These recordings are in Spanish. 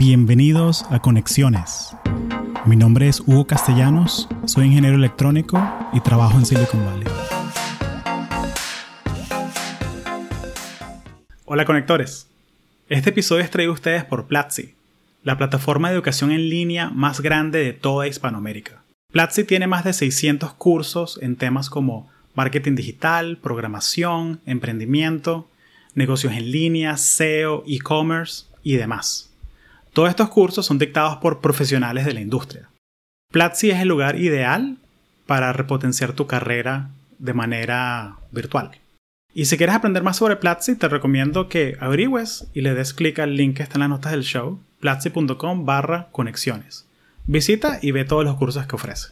Bienvenidos a Conexiones. Mi nombre es Hugo Castellanos, soy ingeniero electrónico y trabajo en Silicon Valley. Hola conectores. Este episodio es traído a ustedes por Platzi, la plataforma de educación en línea más grande de toda Hispanoamérica. Platzi tiene más de 600 cursos en temas como marketing digital, programación, emprendimiento, negocios en línea, SEO, e-commerce y demás. Todos estos cursos son dictados por profesionales de la industria. Platzi es el lugar ideal para repotenciar tu carrera de manera virtual. Y si quieres aprender más sobre Platzi, te recomiendo que averigües y le des clic al link que está en las notas del show, platzi.com barra conexiones. Visita y ve todos los cursos que ofrece.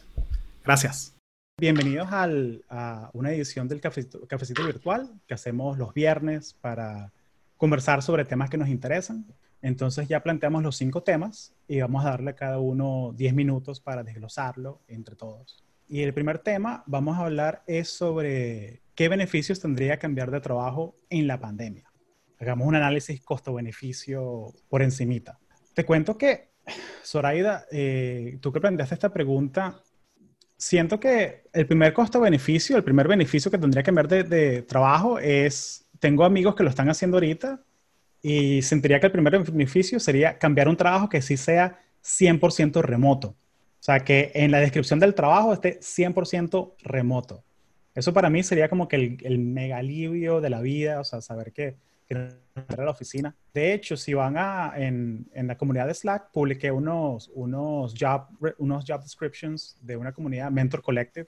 Gracias. Bienvenidos a una edición del cafecito Virtual que hacemos los viernes para conversar sobre temas que nos interesan. Entonces ya planteamos los cinco temas y vamos a darle a cada uno 10 minutos para desglosarlo entre todos. Y el primer tema, vamos a hablar, es sobre qué beneficios tendría cambiar de trabajo en la pandemia. Hagamos un análisis costo-beneficio por encimita. Te cuento que, Zoraida, eh, tú que planteaste esta pregunta, siento que el primer costo-beneficio, el primer beneficio que tendría que cambiar de, de trabajo es, tengo amigos que lo están haciendo ahorita y sentiría que el primer beneficio sería cambiar un trabajo que sí sea 100% remoto. O sea, que en la descripción del trabajo esté 100% remoto. Eso para mí sería como que el, el mega alivio de la vida, o sea, saber que, que no a la oficina. De hecho, si van a, en, en, la comunidad de Slack, publiqué unos, unos, job, unos job descriptions de una comunidad, Mentor Collective,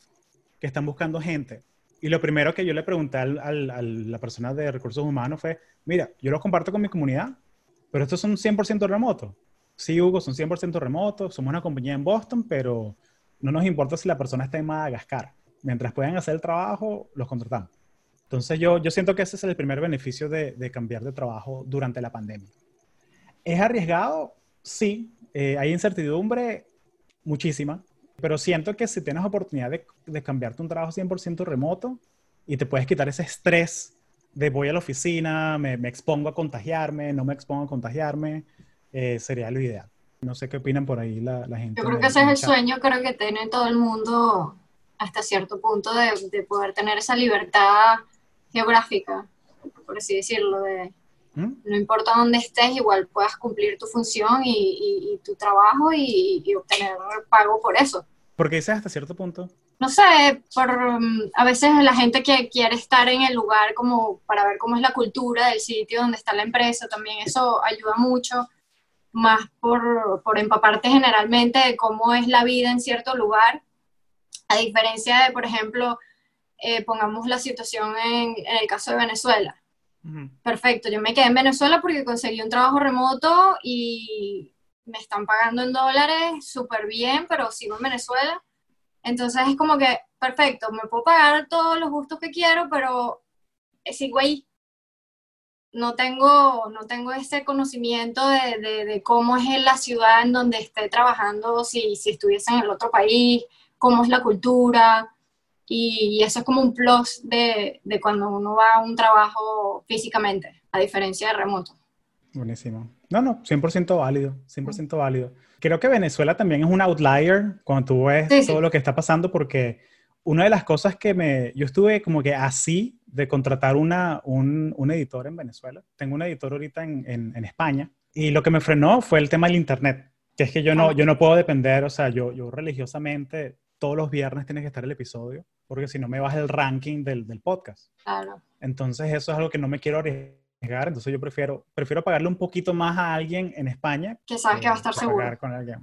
que están buscando gente y lo primero que yo le pregunté a la persona de recursos humanos fue, mira, yo los comparto con mi comunidad, pero estos son 100% remotos. Sí, Hugo, son 100% remotos, somos una compañía en Boston, pero no nos importa si la persona está en Madagascar. Mientras puedan hacer el trabajo, los contratamos. Entonces yo, yo siento que ese es el primer beneficio de, de cambiar de trabajo durante la pandemia. ¿Es arriesgado? Sí. Eh, hay incertidumbre, muchísima. Pero siento que si tienes oportunidad de, de cambiarte un trabajo 100% remoto y te puedes quitar ese estrés de voy a la oficina, me, me expongo a contagiarme, no me expongo a contagiarme, eh, sería lo ideal. No sé qué opinan por ahí la, la gente. Yo creo que ese es el sueño, creo que tiene todo el mundo hasta cierto punto de, de poder tener esa libertad geográfica, por así decirlo, de, ¿Mm? No importa dónde estés, igual puedas cumplir tu función y, y, y tu trabajo y, y, obtener pago por eso. ¿Por qué dices hasta cierto punto? No sé, por, um, a veces la gente que quiere estar en el lugar como para ver cómo es la cultura del sitio donde está la empresa, también eso ayuda mucho, más por, por empaparte generalmente de cómo es la vida en cierto lugar, a diferencia de, por ejemplo, eh, pongamos la situación en, en el caso de Venezuela Perfecto, yo me quedé en Venezuela porque conseguí un trabajo remoto y me están pagando en dólares súper bien, pero sigo en Venezuela. Entonces es como que, perfecto, me puedo pagar todos los gustos que quiero, pero sigo ahí. No tengo, no tengo ese conocimiento de, cómo es la ciudad en donde esté trabajando, si, si estuviese en el otro país, cómo es la cultura, y eso es como un plus de, de, cuando uno va a un trabajo físicamente, a diferencia de remoto. Buenísimo. No, no, 100% válido, 100% válido. Creo que Venezuela también es un outlier cuando tú ves sí, todo sí. lo que está pasando porque una de las cosas que me... Yo estuve como que así de contratar una, un, un editor en Venezuela. Tengo un editor ahorita en, en, en, España y lo que me frenó fue el tema del Internet, que es que yo no, ah. yo no puedo depender, o sea, yo, yo religiosamente todos los viernes tiene que estar el episodio, porque si no me baja el ranking del, del, podcast. Claro. Entonces eso es algo que no me quiero arriesgar, entonces yo prefiero, prefiero pagarle un poquito más a alguien en España. Que sabes que va a estar seguro. Con alguien.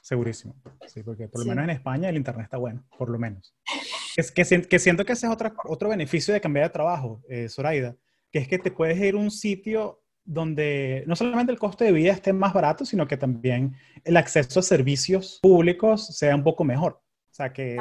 Segurísimo, sí, porque por lo sí. menos en España el internet está bueno, por lo menos. Es que, que siento que ese es otra, otro beneficio de cambiar de trabajo, eh, Zoraida, que es que te puedes ir a un sitio donde no solamente el costo de vida esté más barato, sino que también el acceso a servicios públicos sea un poco mejor. Sea, que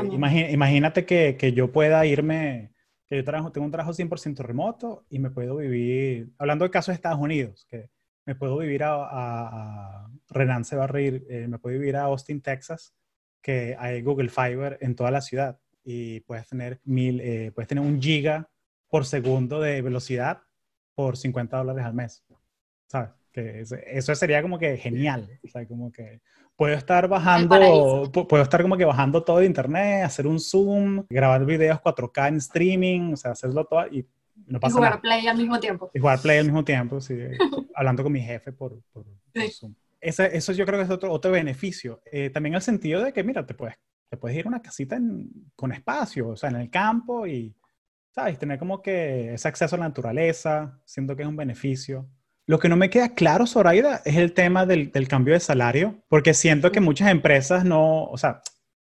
imagínate que, que, yo pueda irme, que yo trabajo, tengo un trabajo 100% remoto y me puedo vivir, hablando del caso de Estados Unidos, que me puedo vivir a, a, a Renan se va a reír, eh, me puedo vivir a Austin, Texas, que hay Google Fiber en toda la ciudad y puedes tener, mil, eh, puedes tener un giga por segundo de velocidad por 50 dólares al mes, ¿sabes? Que eso sería como que genial. O sea, como que puedo estar bajando, puedo estar como que bajando todo de internet, hacer un Zoom, grabar videos 4K en streaming, o sea, hacerlo todo y no pasa y jugar Play al mismo tiempo. Y jugar Play al mismo tiempo, sí, hablando con mi jefe por, por, Zoom. eso yo creo que es otro, otro beneficio. Eh, también el sentido de que, mira, te puedes, te puedes ir a una casita con espacio, o sea, en el campo y, ¿sabes? Tener como que ese acceso a la naturaleza, siento que es un beneficio. Lo que no me queda claro, Zoraida, es el tema del, cambio de salario, porque siento que muchas empresas no, o sea,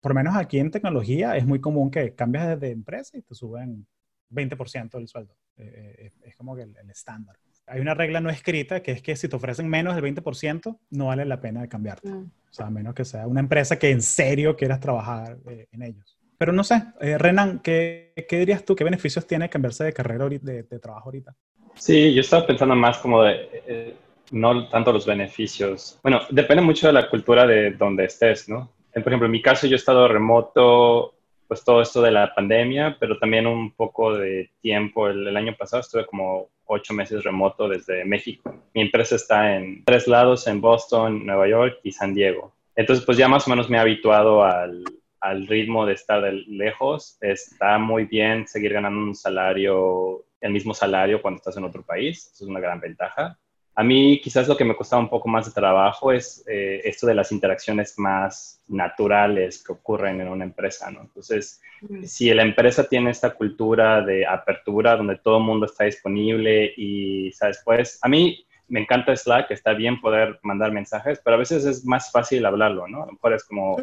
por lo menos aquí en tecnología es muy común que cambias de empresa y te suben 20% del sueldo. Eh, eh, es como que el, estándar. Hay una regla no escrita que es que si te ofrecen menos del 20%, no vale la pena cambiarte. Mm. O sea, a menos que sea una empresa que en serio quieras trabajar eh, en ellos. Pero no sé, Renan, ¿qué, ¿qué, dirías tú? ¿Qué beneficios tiene cambiarse de carrera de, de trabajo ahorita? Sí, yo estaba pensando más como de, eh, no tanto los beneficios. Bueno, depende mucho de la cultura de donde estés, ¿no? Por ejemplo, en mi caso yo he estado remoto, pues todo esto de la pandemia, pero también un poco de tiempo. El, año pasado estuve como ocho meses remoto desde México. Mi empresa está en tres lados, en Boston, Nueva York y San Diego. Entonces, pues ya más o menos me he habituado al, al ritmo de estar de lejos. Está muy bien seguir ganando un salario el mismo salario cuando estás en otro país. Eso es una gran ventaja. A mí quizás lo que me costaba un poco más de trabajo es eh, esto de las interacciones más naturales que ocurren en una empresa, ¿no? Entonces, si la empresa tiene esta cultura de apertura donde todo el mundo está disponible y, ¿sabes? Pues a mí me encanta Slack, está bien poder mandar mensajes, pero a veces es más fácil hablarlo, ¿no? A lo mejor es como,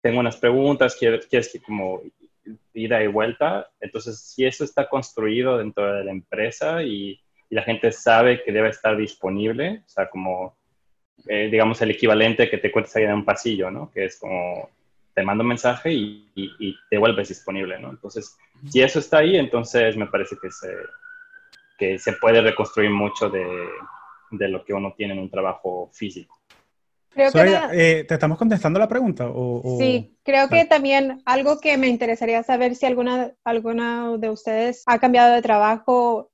tengo unas preguntas, quieres, quieres que como ida y vuelta. Entonces, si eso está construido dentro de la empresa y, la gente sabe que debe estar disponible, o sea, como, eh, digamos, el equivalente que te encuentras ahí en un pasillo, ¿no? Que es como, te mando un mensaje y, te vuelves disponible, ¿no? Entonces, si eso está ahí, entonces me parece que se, puede reconstruir mucho de, de lo que uno tiene en un trabajo físico. Creo que eh, ¿Te estamos contestando la pregunta? O, Sí, creo que también algo que me interesaría saber si alguna, alguna de ustedes ha cambiado de trabajo,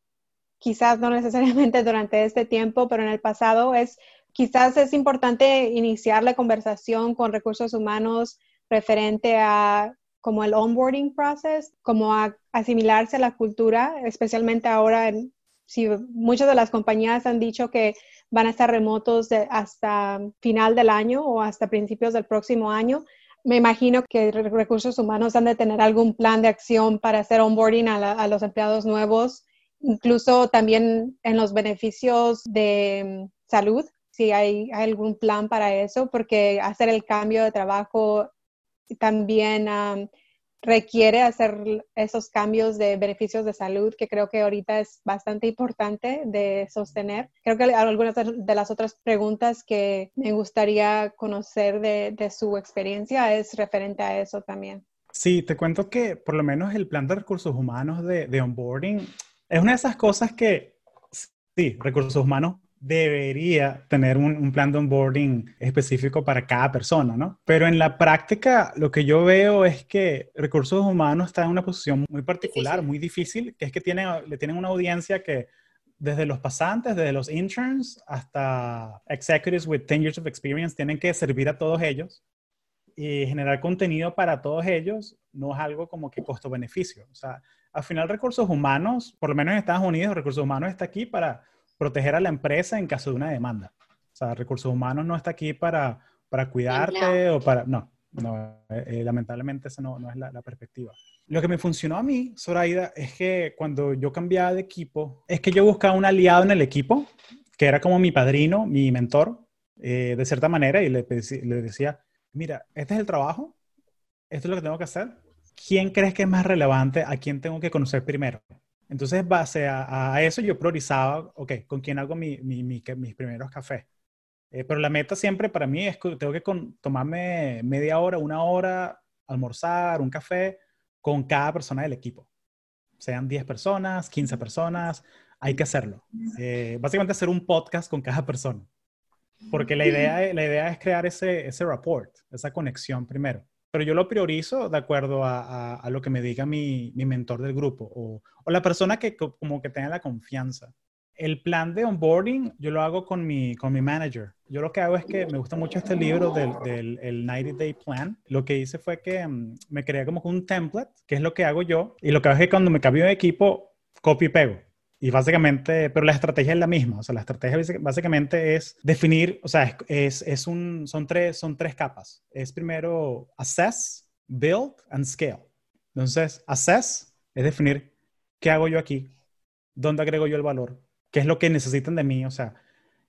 quizás no necesariamente durante este tiempo, pero en el pasado, es quizás es importante iniciar la conversación con recursos humanos referente a como el onboarding process, como a asimilarse a la cultura, especialmente ahora, en, si muchas de las compañías han dicho que van a estar remotos hasta final del año o hasta principios del próximo año. Me imagino que recursos humanos han de tener algún plan de acción para hacer onboarding a, los empleados nuevos, incluso también en los beneficios de mm, salud, si hay, algún plan para eso, porque hacer el cambio de trabajo también requiere hacer esos cambios de beneficios de salud que creo que ahorita es bastante importante de sostener. Creo que algunas de las otras preguntas que me gustaría conocer de, su experiencia es referente a eso también. Sí, te cuento que por lo menos el plan de recursos humanos de, de onboarding es una de esas cosas que, sí, recursos humanos debería tener un, plan de onboarding específico para cada persona, ¿no? Pero en la práctica lo que yo veo es que recursos humanos está en una posición muy particular, muy difícil, que es que tienen, le tienen una audiencia que desde los pasantes, desde los interns hasta executives with 10 years of experience, tienen que servir a todos ellos y generar contenido para todos ellos no es algo como que costo-beneficio. O sea, al final recursos humanos, por lo menos en Estados Unidos, recursos humanos está aquí para proteger a la empresa en caso de una demanda. O sea, recursos humanos no está aquí para, para cuidarte o para... No, no eh, eh, lamentablemente esa no, no es la, la, perspectiva. Lo que me funcionó a mí, Zoraida, es que cuando yo cambiaba de equipo, es que yo buscaba un aliado en el equipo, que era como mi padrino, mi mentor, eh, de cierta manera, y le, le decía, mira, este es el trabajo, esto es lo que tengo que hacer. ¿Quién crees que es más relevante? ¿A quién tengo que conocer primero? Entonces, base a, eso, yo priorizaba, ok, ¿con quién hago mi, mis primeros cafés? Eh, pero la meta siempre para mí es que tengo que tomarme media hora, una hora, almorzar, un café con cada persona del equipo. Sean 10 personas, 15 personas, hay que hacerlo. Eh, básicamente hacer un podcast con cada persona. Porque la idea, la idea es crear ese, ese rapport, esa conexión primero pero yo lo priorizo de acuerdo a, lo que me diga mi, mentor del grupo o, la persona que como que tenga la confianza. El plan de onboarding yo lo hago con mi, con mi manager. Yo lo que hago es que me gusta mucho este libro del, del el 90 Day Plan. Lo que hice fue que mm, me creé como un template, que es lo que hago yo. Y lo que hago es que cuando me cambio de equipo, copio y pego. Y básicamente, pero la estrategia es la misma. O sea, la estrategia básicamente es definir, o sea, es, es un, son, tres, son tres capas. Es primero assess, build and scale. Entonces, assess es definir qué hago yo aquí, dónde agrego yo el valor, qué es lo que necesitan de mí, o sea,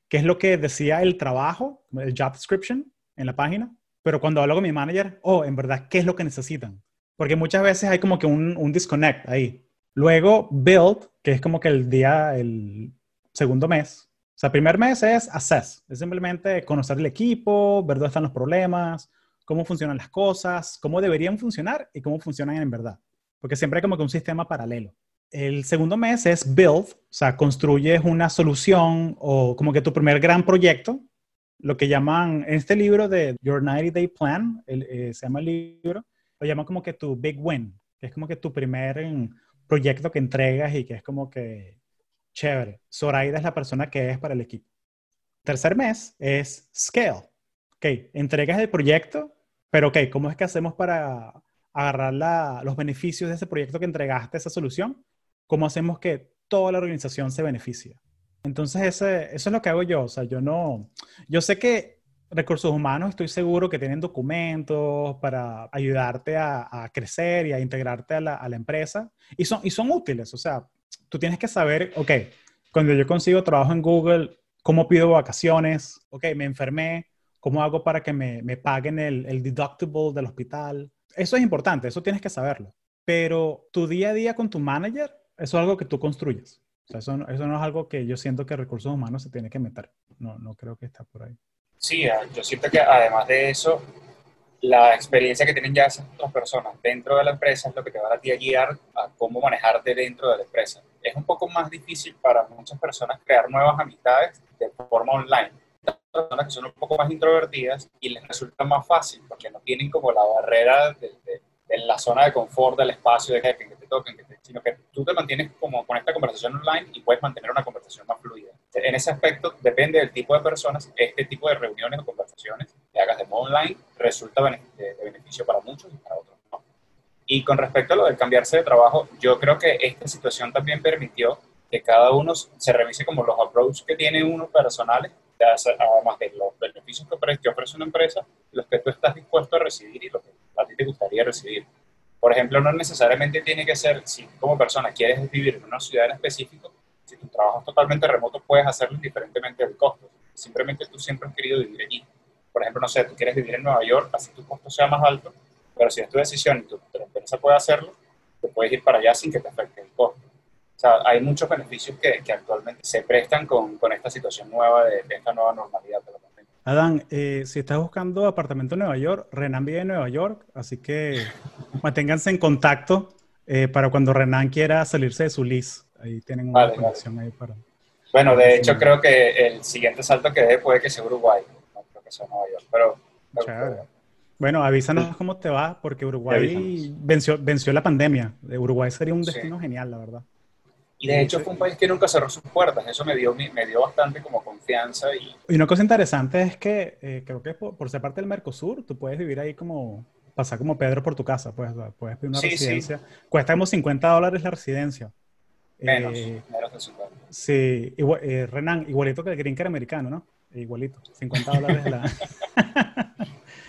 qué es lo que decía el trabajo, el job description en la página, pero cuando hablo con mi manager, oh, en verdad, ¿qué es lo que necesitan? Porque muchas veces hay como que un, un disconnect ahí. Luego, build, que es como que el día, el segundo mes. O sea, el primer mes es assess, es simplemente conocer el equipo, ver dónde están los problemas, cómo funcionan las cosas, cómo deberían funcionar y cómo funcionan en verdad. Porque siempre hay como que un sistema paralelo. El segundo mes es build, o sea, construyes una solución o como que tu primer gran proyecto, lo que llaman en este libro de Your 90 Day Plan, eh, se llama el libro, lo llaman como que tu big win, que es como que tu primer proyecto que entregas y que es como que chévere. Zoraida es la persona que es para el equipo. Tercer mes es scale. Ok, entregas el proyecto, pero ok, ¿cómo es que hacemos para agarrar los beneficios de ese proyecto que entregaste, esa solución? ¿Cómo hacemos que toda la organización se beneficie? Entonces, ese, eso es lo que hago yo. O sea, yo no, yo sé que recursos humanos, estoy seguro que tienen documentos para ayudarte a, crecer y a integrarte a la, empresa. Y son, y son útiles. O sea, tú tienes que saber, ok, cuando yo consigo trabajo en Google, ¿cómo pido vacaciones? Ok, me enfermé. ¿Cómo hago para que me, me paguen el, el deductible del hospital? Eso es importante, eso tienes que saberlo. Pero tu día a día con tu manager eso es algo que tú construyes. O sea, eso, eso, no es algo que yo siento que recursos humanos se tiene que meter. No, no creo que está por ahí. Sí, ah, yo siento que además de eso, la experiencia que tienen ya esas dos personas dentro de la empresa es lo que te va a guiar a cómo manejarte dentro de la empresa. Es un poco más difícil para muchas personas crear nuevas amistades de forma online. personas que son un poco más introvertidas y les resulta más fácil porque no tienen como la barrera de, de, de la zona de confort del espacio de jefe que te toquen, que te sino que tú te mantienes como con esta conversación online y puedes mantener una conversación más fluida. En ese aspecto, depende del tipo de personas, este tipo de reuniones o conversaciones que hagas de modo online resulta de beneficio para muchos y para otros no. Y con respecto a lo de cambiarse de trabajo, yo creo que esta situación también permitió que cada uno se revise como los approaches que tiene uno personales, además de los beneficios que ofrece una empresa, los que tú estás dispuesto a recibir y los que a ti te gustaría recibir. Por ejemplo, no necesariamente tiene que ser, si como persona quieres vivir en una ciudad en específico, si tu trabajo es totalmente remoto, puedes hacerlo indiferentemente del costo. Simplemente tú siempre has querido vivir allí. Por ejemplo, no sé, tú quieres vivir en Nueva York, así tu costo sea más alto, pero si es tu decisión y tu, empresa puede hacerlo, te puedes ir para allá sin que te afecte el costo. O sea, hay muchos beneficios que, que actualmente se prestan con, con, esta situación nueva de, de esta nueva normalidad de la Adán, eh, si estás buscando apartamento en Nueva York, Renan vive en Nueva York, así que manténganse en contacto eh, para cuando Renan quiera salirse de su lease. Ahí tienen una conexión ahí para... Bueno, de hecho creo que el siguiente salto que dé puede que sea Uruguay, no creo que sea Nueva York, pero... Bueno, avísanos cómo te va, porque Uruguay venció, venció la pandemia. Uruguay sería un destino genial, la verdad. Y de hecho fue un país que nunca cerró sus puertas. Eso me dio, me dio bastante como confianza. Y, y una cosa interesante es que eh, creo que por, ser parte del Mercosur, tú puedes vivir ahí como, pasar como Pedro por tu casa. Pues, puedes pedir una residencia. Cuesta como 50 dólares la residencia. Menos, eh, menos de 50. Sí, eh, Renan, igualito que el Green Card americano, ¿no? Igualito, 50 dólares la...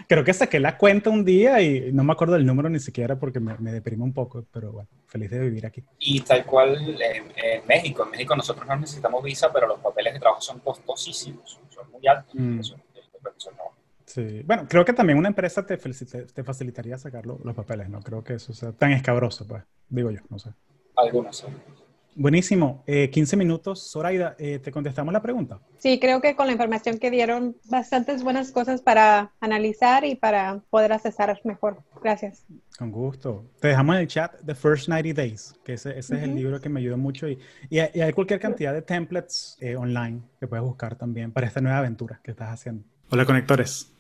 creo que saqué la cuenta un día y no me acuerdo del número ni siquiera porque me, me deprime un poco, pero bueno, feliz de vivir aquí. Y tal cual en, México, en México nosotros no necesitamos visa, pero los papeles de trabajo son costosísimos, son muy altos. Mm. Sí, bueno, creo que también una empresa te, te facilitaría sacar los papeles, no creo que eso sea tan escabroso, pues, digo yo, no sé. Algunos, sí. Buenísimo. 15 eh, minutos. Zoraida, eh, ¿te contestamos la pregunta? Sí, creo que con la información que dieron, bastantes buenas cosas para analizar y para poder accesar mejor. Gracias. Con gusto. Te dejamos en el chat The First 90 Days, que ese, ese es el libro que me ayudó mucho. Y, y, hay cualquier cantidad de templates eh, online que puedes buscar también para esta nueva aventura que estás haciendo. Hola, conectores.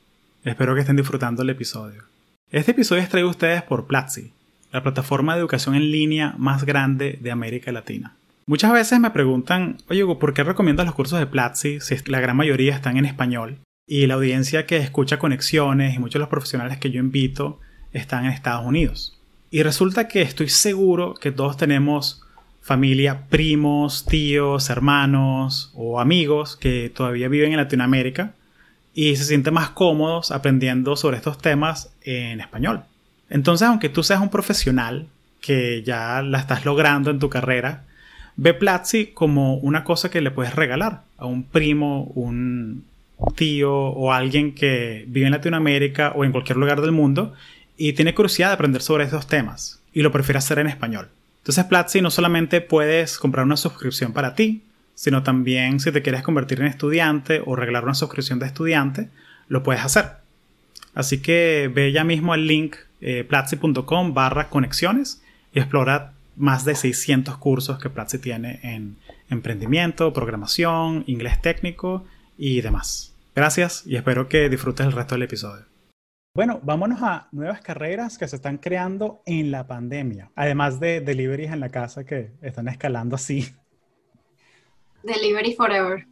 Espero que estén disfrutando el episodio. Este episodio es traído a ustedes por Platzi la plataforma de educación en línea más grande de América Latina. Muchas veces me preguntan, oye, ¿por qué recomiendas los cursos de Platzi si la gran mayoría están en español? Y la audiencia que escucha conexiones y muchos de los profesionales que yo invito están en Estados Unidos. Y resulta que estoy seguro que todos tenemos familia, primos, tíos, hermanos o amigos que todavía viven en Latinoamérica y se sienten más cómodos aprendiendo sobre estos temas en español. Entonces, aunque tú seas un profesional que ya la estás logrando en tu carrera, Ve Platzi como una cosa que le puedes regalar a un primo, un tío o alguien que vive en Latinoamérica o en cualquier lugar del mundo y tiene curiosidad de aprender sobre estos temas y lo prefiere hacer en español. Entonces Platzi no solamente puedes comprar una suscripción para ti, sino también si te quieres convertir en estudiante o regalar una suscripción de estudiante, lo puedes hacer. Así que ve ya mismo al link eh, platzi.com barra conexiones y explora más de 600 cursos que Platzi tiene en emprendimiento, programación, inglés técnico y demás. Gracias y espero que disfrutes el resto del episodio. Bueno, vámonos a nuevas carreras que se están creando en la pandemia, además de deliveries en la casa que están escalando así. Delivery forever.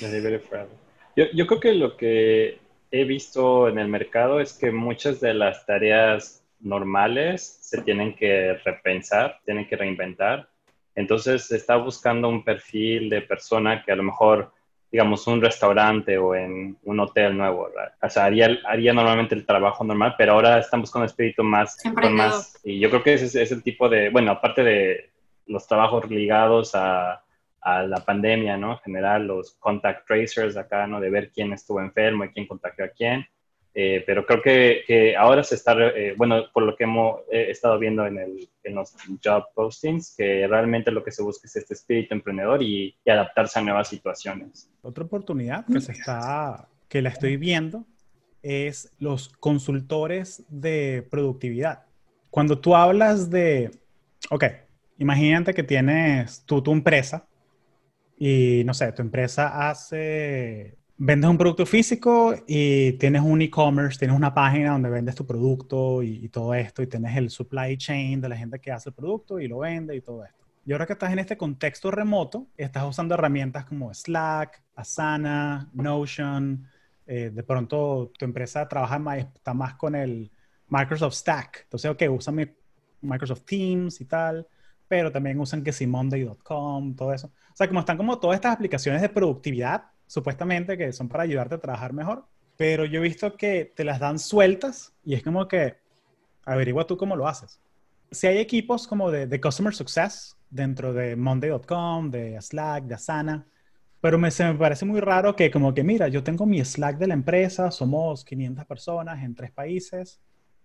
Delivery forever. Yo, yo creo que lo que he visto en el mercado es que muchas de las tareas normales se tienen que repensar, tienen que reinventar. Entonces se está buscando un perfil de persona que a lo mejor, digamos, un restaurante o en un hotel nuevo, o sea, haría, haría normalmente el trabajo normal, pero ahora están buscando un espíritu más, más y yo creo que ese es el tipo de, bueno, aparte de los trabajos ligados a, a la pandemia, ¿no? En general, los contact tracers acá, ¿no? De ver quién estuvo enfermo y quién contagió a quién. Eh, pero creo que, ahora se está, eh, bueno, por lo que hemos estado viendo en, el, en, los job postings, que realmente lo que se busca es este espíritu emprendedor y, adaptarse a nuevas situaciones. Otra oportunidad que se está, que la estoy viendo, es los consultores de productividad. Cuando tú hablas de, ok, imagínate que tienes tú tu empresa y, no sé, tu empresa hace vendes un producto físico y tienes un e-commerce, tienes una página donde vendes tu producto y, todo esto, y tienes el supply chain de la gente que hace el producto y lo vende y todo esto. Y ahora que estás en este contexto remoto, estás usando herramientas como Slack, Asana, Notion, eh, de pronto tu empresa trabaja más, está más con el Microsoft Stack. Entonces, ok, usan Microsoft Teams y tal, pero también usan que si Monday.com, todo eso. O sea, como están como todas estas aplicaciones de productividad supuestamente que son para ayudarte a trabajar mejor, pero yo he visto que te las dan sueltas y es como que averigua tú cómo lo haces. Si hay equipos como de, Customer Success dentro de Monday.com, de Slack, de Asana, pero me, se me parece muy raro que como que, mira, yo tengo mi Slack de la empresa, somos 500 personas en tres países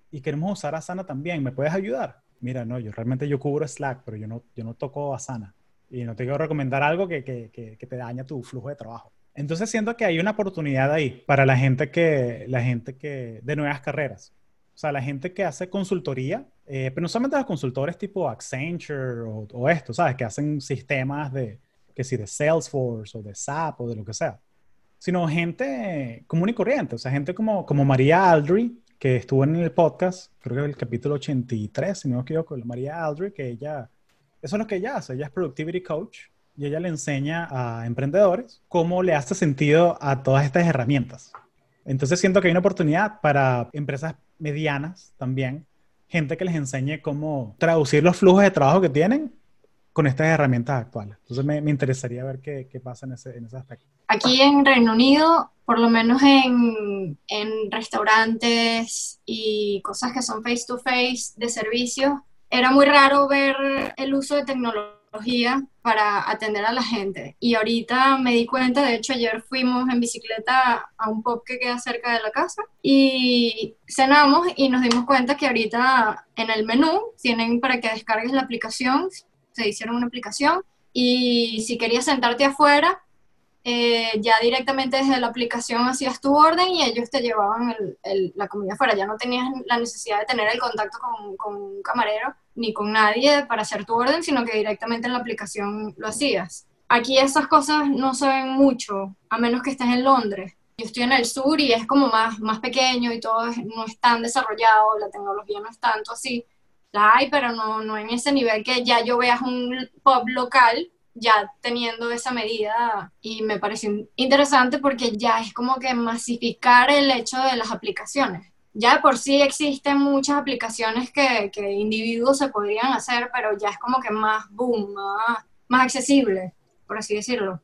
y queremos usar Asana también, ¿me puedes ayudar? Mira, no, yo realmente yo cubro Slack, pero yo no, yo no toco Asana y no te quiero recomendar algo que, que, que te daña tu flujo de trabajo. Entonces siento que hay una oportunidad ahí para la gente que, la gente que, de nuevas carreras. O sea, la gente que hace consultoría, eh, pero no solamente los consultores tipo Accenture o, o, esto, ¿sabes? Que hacen sistemas de, que si de Salesforce o de SAP o de lo que sea. Sino gente común y corriente. O sea, gente como, como María Aldry, que estuvo en el podcast, creo que el capítulo 83, si no me equivoco, María Aldry, que ella, eso es lo que ella hace. Ella es Productivity Coach y ella le enseña a emprendedores cómo le hace sentido a todas estas herramientas. Entonces siento que hay una oportunidad para empresas medianas también, gente que les enseñe cómo traducir los flujos de trabajo que tienen con estas herramientas actuales. Entonces me, interesaría ver qué, qué pasa en ese, en ese, aspecto. Aquí en Reino Unido, por lo menos en, en restaurantes y cosas que son face to face de servicios, era muy raro ver el uso de tecnología para atender a la gente. Y ahorita me di cuenta, de hecho ayer fuimos en bicicleta a un pub que queda cerca de la casa y cenamos y nos dimos cuenta que ahorita en el menú tienen para que descargues la aplicación, se hicieron una aplicación y si querías sentarte afuera, eh, ya directamente desde la aplicación hacías tu orden y ellos te llevaban la comida afuera. Ya no tenías la necesidad de tener el contacto con, con, un camarero ni con nadie para hacer tu orden, sino que directamente en la aplicación lo hacías. Aquí esas cosas no se ven mucho, a menos que estés en Londres. Yo estoy en el sur y es como más, más pequeño y todo no es tan desarrollado, la tecnología no es tanto así. La hay, pero no, no en ese nivel que ya yo veas un pub local ya teniendo esa medida y me pareció interesante porque ya es como que masificar el hecho de las aplicaciones. Ya de por sí existen muchas aplicaciones que, que individuos se podrían hacer, pero ya es como que más boom, más, más accesible, por así decirlo.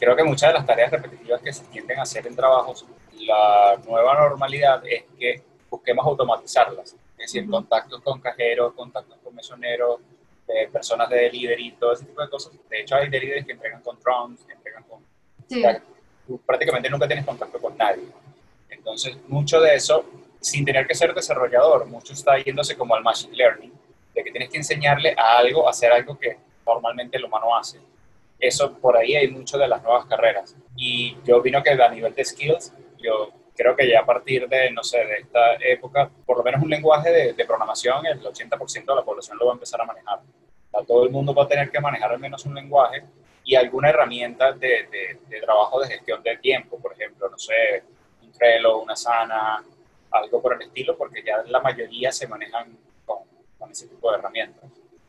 Creo que muchas de las tareas repetitivas que se tienden a hacer en trabajos, la nueva normalidad es que busquemos automatizarlas. Es decir, contactos con cajeros, contactos con mesoneros, personas de delivery, todo ese tipo de cosas. De hecho, hay deliveries que entregan con drones, que entregan con... Sí. tú prácticamente nunca tienes contacto con nadie. Entonces, mucho de eso, sin tener que ser desarrollador, mucho está yéndose como al machine learning, de que tienes que enseñarle a algo, a hacer algo que normalmente el humano hace. Eso, por ahí hay mucho de las nuevas carreras. Y yo opino que a nivel de skills, yo creo que ya a partir de, no sé, de esta época, por lo menos un lenguaje de, de programación, el 80% de la población lo va a empezar a manejar. Todo el mundo va a tener que manejar al menos un lenguaje y alguna herramienta de, de, de trabajo de gestión de tiempo, por ejemplo, no sé, un Trello, una Sana, algo por el estilo, porque ya la mayoría se manejan con, con ese tipo de herramientas.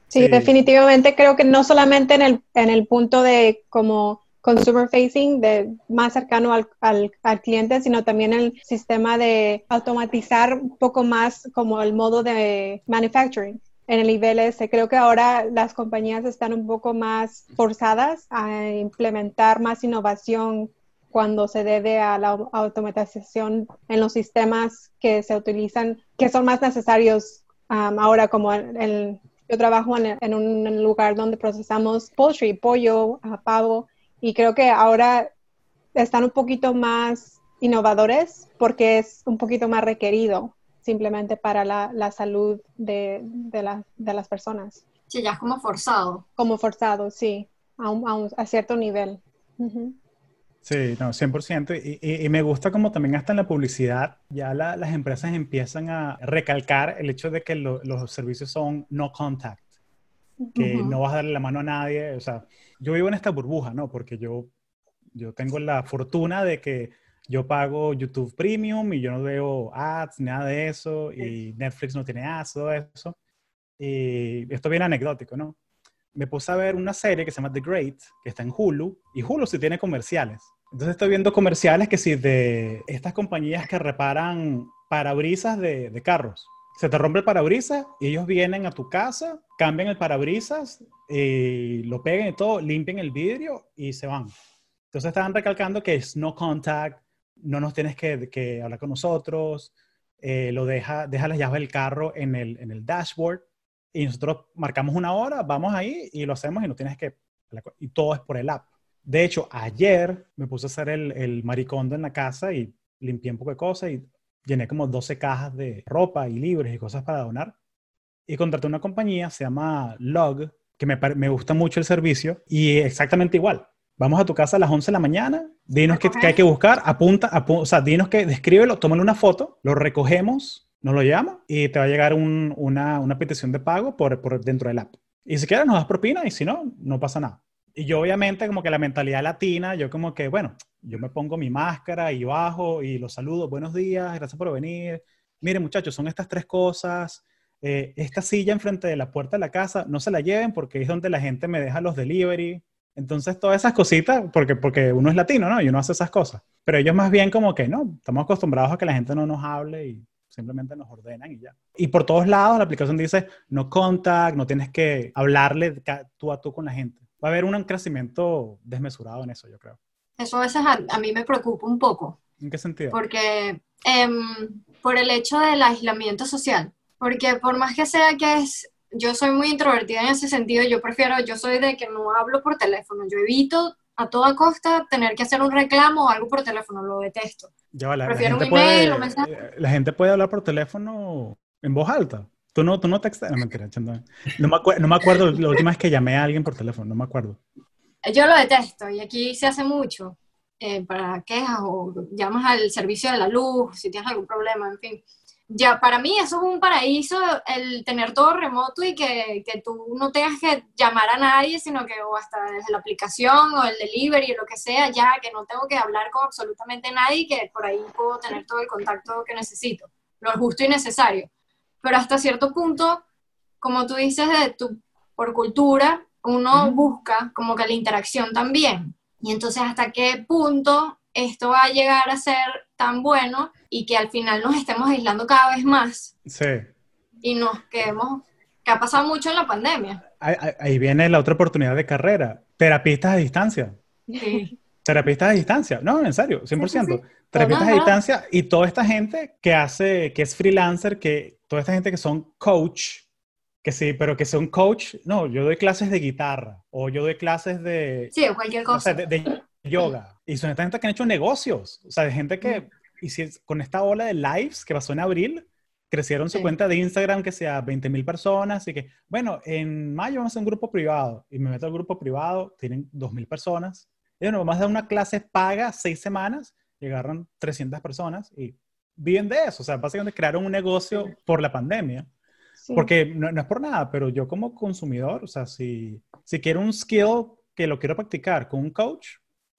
Sí, sí, definitivamente creo que no solamente en el, en el punto de como consumer facing, de más cercano al, al, al, cliente, sino también el sistema de automatizar un poco más como el modo de manufacturing en el nivel S. Creo que ahora las compañías están un poco más forzadas a implementar más innovación cuando se debe a la automatización en los sistemas que se utilizan, que son más necesarios um, ahora, como el, yo trabajo en, en, un lugar donde procesamos poultry, pollo, uh, pavo, y creo que ahora están un poquito más innovadores porque es un poquito más requerido simplemente para la, la salud de, de, la, de, las personas. Sí, ya es como forzado. Como forzado, sí, a, un, a, un, a cierto nivel. Uh -huh. Sí, no, 100%. Y, y, y, me gusta como también hasta en la publicidad, ya la, las empresas empiezan a recalcar el hecho de que lo, los servicios son no contact, que uh -huh. no vas a darle la mano a nadie. O sea, yo vivo en esta burbuja, ¿no? Porque yo, yo tengo la fortuna de que yo pago YouTube Premium y yo no veo ads, nada de eso, y Netflix no tiene ads, todo eso. Y esto viene anecdótico, ¿no? Me puse a ver una serie que se llama The Great, que está en Hulu, y Hulu sí tiene comerciales. Entonces estoy viendo comerciales que sí de estas compañías que reparan parabrisas de, de carros. Se te rompe el parabrisas y ellos vienen a tu casa, cambian el parabrisas, y lo pegan y todo, limpian el vidrio y se van. Entonces estaban recalcando que es no contact, no nos tienes que, que hablar con nosotros, eh, lo deja, deja las llaves del carro en el, en el dashboard y nosotros marcamos una hora, vamos ahí y lo hacemos y no tienes que... Y todo es por el app. De hecho, ayer me puse a hacer el, el maricondo en la casa y limpié un poco de cosas y llené como 12 cajas de ropa y libros y cosas para donar. Y contraté una compañía, se llama Log, que me, me gusta mucho el servicio y exactamente igual. Vamos a tu casa a las 11 de la mañana, dinos qué, qué hay que buscar, apunta, apunta, o sea, dinos que, descríbelo, tómale una foto, lo recogemos, nos lo llama y te va a llegar un, una, una, petición de pago por, por dentro del app. Y si quieres nos das propina y si no, no pasa nada. Y yo obviamente como que la mentalidad latina, yo como que, bueno, yo me pongo mi máscara y bajo y los saludo, buenos días, gracias por venir. Miren muchachos, son estas tres cosas. Eh, esta silla enfrente de la puerta de la casa, no se la lleven porque es donde la gente me deja los delivery. Entonces, todas esas cositas, porque, porque uno es latino, ¿no? Y uno hace esas cosas. Pero ellos más bien como que, no, estamos acostumbrados a que la gente no nos hable y simplemente nos ordenan y ya. Y por todos lados la aplicación dice, no contact, no tienes que hablarle tú a tú con la gente. Va a haber un crecimiento desmesurado en eso, yo creo. Eso a veces a, a mí me preocupa un poco. ¿En qué sentido? Porque eh, por el hecho del aislamiento social. Porque por más que sea que es yo soy muy introvertida en ese sentido, yo prefiero, yo soy de que no hablo por teléfono, yo evito a toda costa tener que hacer un reclamo o algo por teléfono, lo detesto. Ya, la, prefiero la un email puede, o mensaje. Eh, la gente puede hablar por teléfono en voz alta. Tú no, tú no textas, no, mentira, no me, acuerdo, no me acuerdo la última vez que llamé a alguien por teléfono, no me acuerdo. Yo lo detesto y aquí se hace mucho eh, para quejas o llamas al servicio de la luz si tienes algún problema, en fin ya para mí eso es un paraíso, el tener todo remoto y que, que, tú no tengas que llamar a nadie, sino que o hasta desde la aplicación o el delivery o lo que sea, ya que no tengo que hablar con absolutamente nadie, que por ahí puedo tener todo el contacto que necesito, lo justo y necesario. Pero hasta cierto punto, como tú dices, de tu, por cultura, uno busca como que la interacción también. Y entonces, ¿hasta qué punto esto va a llegar a ser tan bueno y que al final nos estemos aislando cada vez más? Sí. Y nos quedemos, que ha pasado mucho en la pandemia. Ahí, ahí- viene la otra oportunidad de carrera. Terapistas a distancia. Sí. Terapistas a distancia. No, en serio, 100%. sí. Terapistas a distancia y toda esta gente que hace, que es freelancer, que toda esta gente que son coach, que sí, pero que son coach, no, yo doy clases de guitarra o yo doy clases de, Sí, o cualquier no sé, cosa. de, de yoga. Y son esta gente que han hecho negocios. O sea, de gente que, y si es- con esta ola de lives que pasó en abril, crecieron su cuenta de Instagram que sea 20 mil personas y que, bueno, en mayo vamos a hacer un grupo privado y me meto al grupo privado, tienen 2 mil personas. Y bueno, vamos a dar una clase paga seis semanas agarran 300 personas y viven de eso. O sea, básicamente crearon un negocio por la pandemia. Sí. Porque no, no es por nada, pero yo como consumidor, o sea, si, si quiero un skill que lo quiero practicar con un coach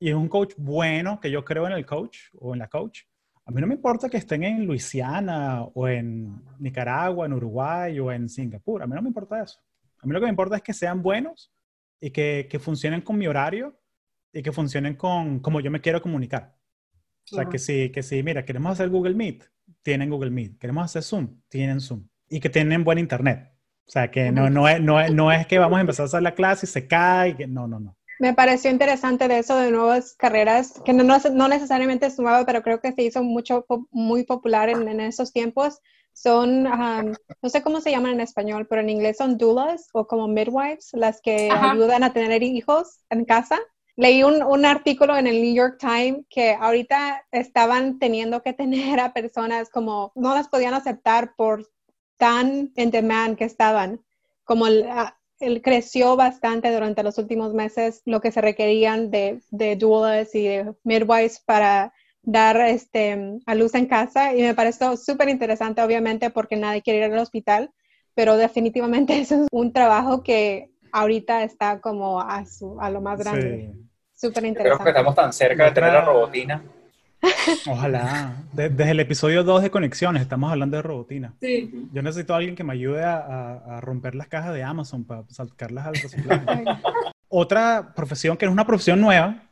y es un coach bueno, que yo creo en el coach o en la coach, a mí no me importa que estén en Luisiana o en Nicaragua, en Uruguay o en Singapur, a mí no me importa eso. A mí lo que me importa es que sean buenos y que, que funcionen con mi horario y que funcionen con como yo me quiero comunicar. O sea, que si, que si, mira, queremos hacer Google Meet, tienen Google Meet. Queremos hacer Zoom, tienen Zoom. Y que tienen buen internet. O sea, que no, no, es, no, es, no es que vamos a empezar a hacer la clase y se cae. que, no, no, no. Me pareció interesante de eso de nuevas carreras, que no, no, no necesariamente es nueva, pero creo que se hizo mucho, muy popular en, en esos tiempos. Son, um, no sé cómo se llaman en español, pero en inglés son doulas o como midwives, las que Ajá. ayudan a tener hijos en casa. Leí un, un artículo en el New York Times que ahorita estaban teniendo que tener a personas como, no las podían aceptar por tan en demand que estaban, como el, el creció bastante durante los últimos meses lo que se requerían de, de doulas y de midwives para dar este, a luz en casa y me pareció súper interesante obviamente porque nadie quiere ir al hospital, pero definitivamente eso es un trabajo que ahorita está como a, su, a lo más grande. Sí. Súper Creo que interesante. estamos tan cerca de tener la robotina. Ojalá. De- desde el episodio 2 de Conexiones estamos hablando de robotina. Sí. Yo necesito a alguien que me ayude a, a- a romper las cajas de Amazon para sacarlas al reciclaje. Otra profesión que es una profesión nueva,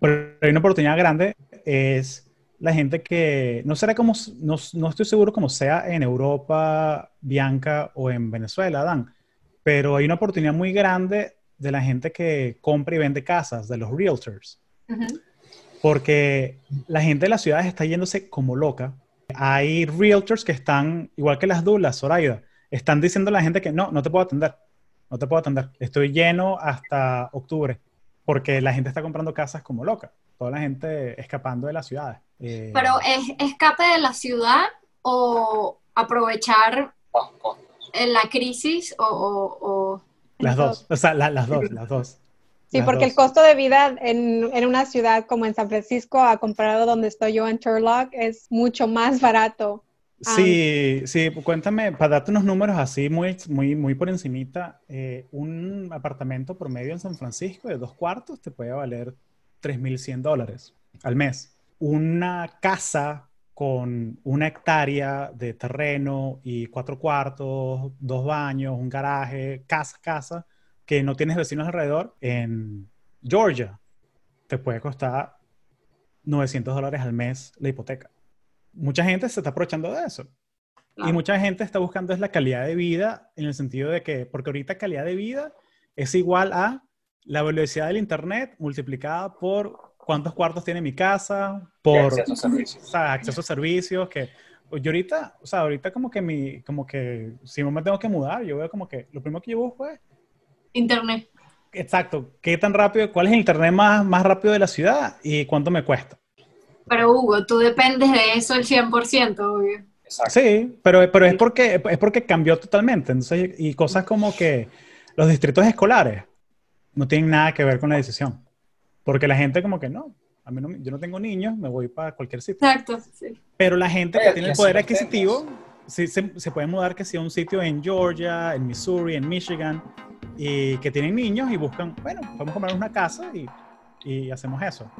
pero hay una oportunidad grande, es la gente que, no será como, no, no estoy seguro como sea en Europa, Bianca, o en Venezuela, Dan, pero hay una oportunidad muy grande de la gente que compra y vende casas, de los realtors. Porque la gente de las ciudades está yéndose como loca. Hay realtors que están, igual que las dulas, Zoraida, están diciendo a la gente que no, no te puedo atender, no te puedo atender, estoy lleno hasta octubre, porque la gente está comprando casas como loca, toda la gente escapando de las ciudades. Eh, Pero es escape de la ciudad o aprovechar la crisis o, o- o- las dos, o sea, la- las dos, las dos. Sí, Las porque el costo de vida en, en una ciudad como en San Francisco, a comparado donde estoy yo en Turlock, es mucho más barato. Sí, sí, cuéntame, para darte unos números así muy, muy, muy por encimita, eh, un apartamento promedio en San Francisco de dos cuartos te puede valer 3.100 dólares al mes. Una casa con una hectárea de terreno y cuatro cuartos, dos baños, un garaje, casa, casa, que no tienes vecinos alrededor, en Georgia te puede costar 900 dólares al mes la hipoteca. Mucha gente se está aprovechando de eso. Y mucha gente está buscando es la calidad de vida en el sentido de que, porque ahorita calidad de vida es igual a la velocidad del internet multiplicada por cuántos cuartos tiene mi casa, por acceso a o servicios. sea, acceso a servicios, que yo ahorita, o sea, ahorita como que mi, como que si no me tengo que mudar, yo veo como que lo primero que yo busco es, internet. exacto, qué tan rápido, cuál es el internet más, más rápido de la ciudad y cuánto me cuesta. Pero Hugo, tú dependes de eso el 100%, obvio. Exacto. Sí, pero, pero es, porque, es porque cambió totalmente. Entonces, y cosas como que los distritos escolares no tienen nada que ver con la decisión. Porque la gente como que no, a mí no, yo no tengo niños, me voy para cualquier sitio. Exacto, sí. Pero la gente Oye, que tiene el poder adquisitivo se, se puede mudar que sea un sitio en Georgia, en Missouri, en Michigan, y que tienen niños y buscan, bueno, vamos a comprar una casa y hacemos eso.